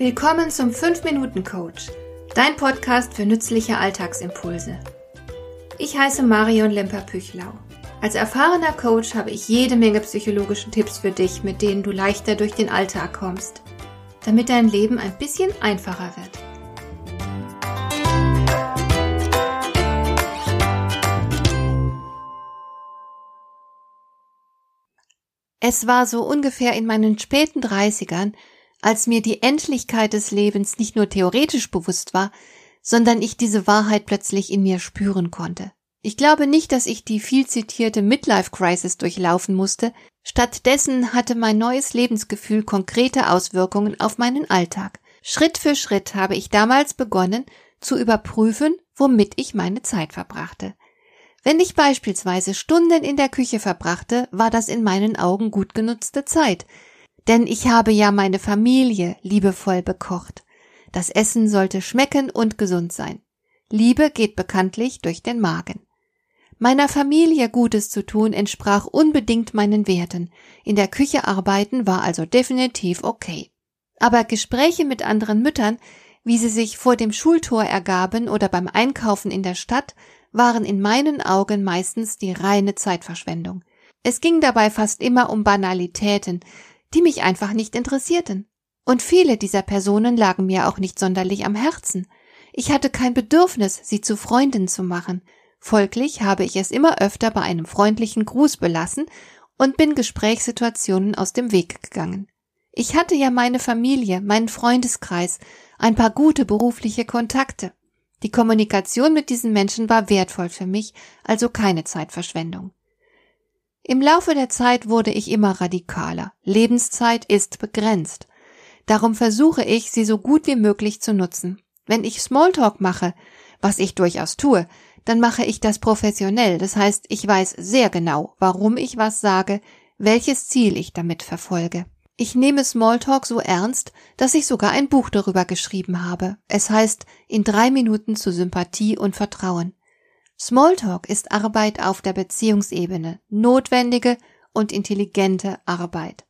Willkommen zum 5-Minuten-Coach, dein Podcast für nützliche Alltagsimpulse. Ich heiße Marion Lemper-Püchlau. Als erfahrener Coach habe ich jede Menge psychologische Tipps für dich, mit denen du leichter durch den Alltag kommst, damit dein Leben ein bisschen einfacher wird. Es war so ungefähr in meinen späten Dreißigern, als mir die Endlichkeit des Lebens nicht nur theoretisch bewusst war, sondern ich diese Wahrheit plötzlich in mir spüren konnte. Ich glaube nicht, dass ich die viel zitierte Midlife Crisis durchlaufen musste, stattdessen hatte mein neues Lebensgefühl konkrete Auswirkungen auf meinen Alltag. Schritt für Schritt habe ich damals begonnen zu überprüfen, womit ich meine Zeit verbrachte. Wenn ich beispielsweise Stunden in der Küche verbrachte, war das in meinen Augen gut genutzte Zeit, denn ich habe ja meine Familie liebevoll bekocht. Das Essen sollte schmecken und gesund sein. Liebe geht bekanntlich durch den Magen. Meiner Familie Gutes zu tun entsprach unbedingt meinen Werten. In der Küche arbeiten war also definitiv okay. Aber Gespräche mit anderen Müttern, wie sie sich vor dem Schultor ergaben oder beim Einkaufen in der Stadt, waren in meinen Augen meistens die reine Zeitverschwendung. Es ging dabei fast immer um Banalitäten, die mich einfach nicht interessierten. Und viele dieser Personen lagen mir auch nicht sonderlich am Herzen. Ich hatte kein Bedürfnis, sie zu Freunden zu machen. Folglich habe ich es immer öfter bei einem freundlichen Gruß belassen und bin Gesprächssituationen aus dem Weg gegangen. Ich hatte ja meine Familie, meinen Freundeskreis, ein paar gute berufliche Kontakte. Die Kommunikation mit diesen Menschen war wertvoll für mich, also keine Zeitverschwendung. Im Laufe der Zeit wurde ich immer radikaler. Lebenszeit ist begrenzt. Darum versuche ich, sie so gut wie möglich zu nutzen. Wenn ich Smalltalk mache, was ich durchaus tue, dann mache ich das professionell. Das heißt, ich weiß sehr genau, warum ich was sage, welches Ziel ich damit verfolge. Ich nehme Smalltalk so ernst, dass ich sogar ein Buch darüber geschrieben habe. Es heißt In drei Minuten zu Sympathie und Vertrauen. Smalltalk ist Arbeit auf der Beziehungsebene, notwendige und intelligente Arbeit.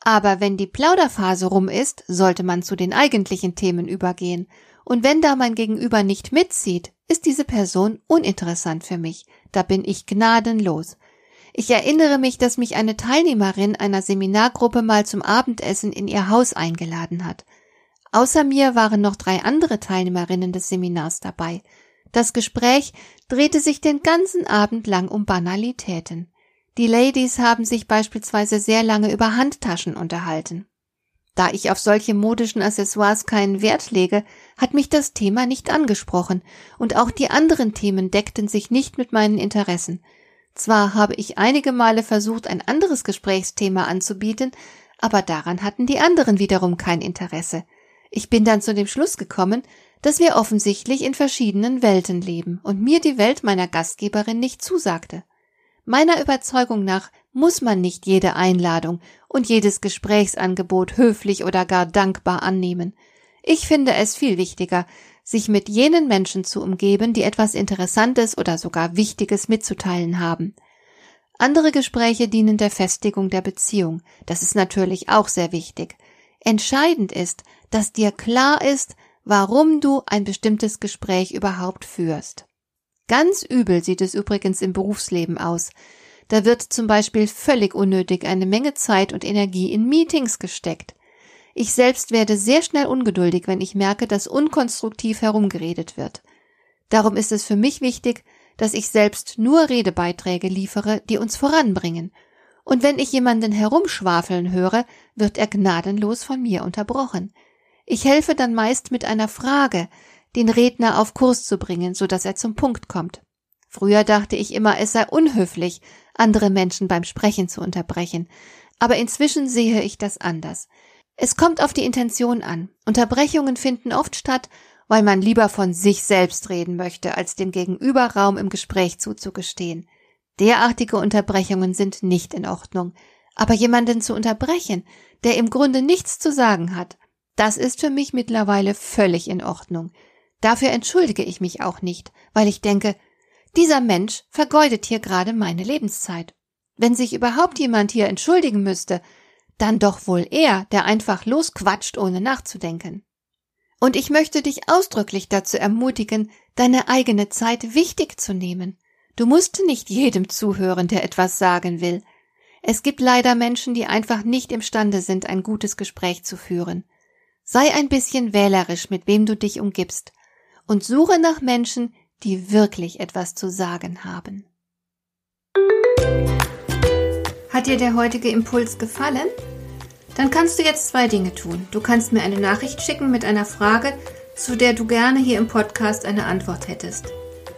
Aber wenn die Plauderphase rum ist, sollte man zu den eigentlichen Themen übergehen. Und wenn da mein Gegenüber nicht mitzieht, ist diese Person uninteressant für mich. Da bin ich gnadenlos. Ich erinnere mich, dass mich eine Teilnehmerin einer Seminargruppe mal zum Abendessen in ihr Haus eingeladen hat. Außer mir waren noch drei andere Teilnehmerinnen des Seminars dabei. Das Gespräch drehte sich den ganzen Abend lang um Banalitäten. Die Ladies haben sich beispielsweise sehr lange über Handtaschen unterhalten. Da ich auf solche modischen Accessoires keinen Wert lege, hat mich das Thema nicht angesprochen, und auch die anderen Themen deckten sich nicht mit meinen Interessen. Zwar habe ich einige Male versucht, ein anderes Gesprächsthema anzubieten, aber daran hatten die anderen wiederum kein Interesse. Ich bin dann zu dem Schluss gekommen, dass wir offensichtlich in verschiedenen Welten leben und mir die Welt meiner Gastgeberin nicht zusagte. Meiner Überzeugung nach muss man nicht jede Einladung und jedes Gesprächsangebot höflich oder gar dankbar annehmen. Ich finde es viel wichtiger, sich mit jenen Menschen zu umgeben, die etwas Interessantes oder sogar Wichtiges mitzuteilen haben. Andere Gespräche dienen der Festigung der Beziehung. Das ist natürlich auch sehr wichtig. Entscheidend ist, dass dir klar ist, warum du ein bestimmtes Gespräch überhaupt führst. Ganz übel sieht es übrigens im Berufsleben aus. Da wird zum Beispiel völlig unnötig eine Menge Zeit und Energie in Meetings gesteckt. Ich selbst werde sehr schnell ungeduldig, wenn ich merke, dass unkonstruktiv herumgeredet wird. Darum ist es für mich wichtig, dass ich selbst nur Redebeiträge liefere, die uns voranbringen. Und wenn ich jemanden herumschwafeln höre, wird er gnadenlos von mir unterbrochen. Ich helfe dann meist mit einer Frage, den Redner auf Kurs zu bringen, so dass er zum Punkt kommt. Früher dachte ich immer, es sei unhöflich, andere Menschen beim Sprechen zu unterbrechen, aber inzwischen sehe ich das anders. Es kommt auf die Intention an. Unterbrechungen finden oft statt, weil man lieber von sich selbst reden möchte, als dem Gegenüber Raum im Gespräch zuzugestehen. Derartige Unterbrechungen sind nicht in Ordnung. Aber jemanden zu unterbrechen, der im Grunde nichts zu sagen hat, das ist für mich mittlerweile völlig in Ordnung. Dafür entschuldige ich mich auch nicht, weil ich denke, dieser Mensch vergeudet hier gerade meine Lebenszeit. Wenn sich überhaupt jemand hier entschuldigen müsste, dann doch wohl er, der einfach losquatscht, ohne nachzudenken. Und ich möchte dich ausdrücklich dazu ermutigen, deine eigene Zeit wichtig zu nehmen. Du musst nicht jedem zuhören, der etwas sagen will. Es gibt leider Menschen, die einfach nicht imstande sind, ein gutes Gespräch zu führen. Sei ein bisschen wählerisch, mit wem du dich umgibst, und suche nach Menschen, die wirklich etwas zu sagen haben. Hat dir der heutige Impuls gefallen? Dann kannst du jetzt zwei Dinge tun. Du kannst mir eine Nachricht schicken mit einer Frage, zu der du gerne hier im Podcast eine Antwort hättest.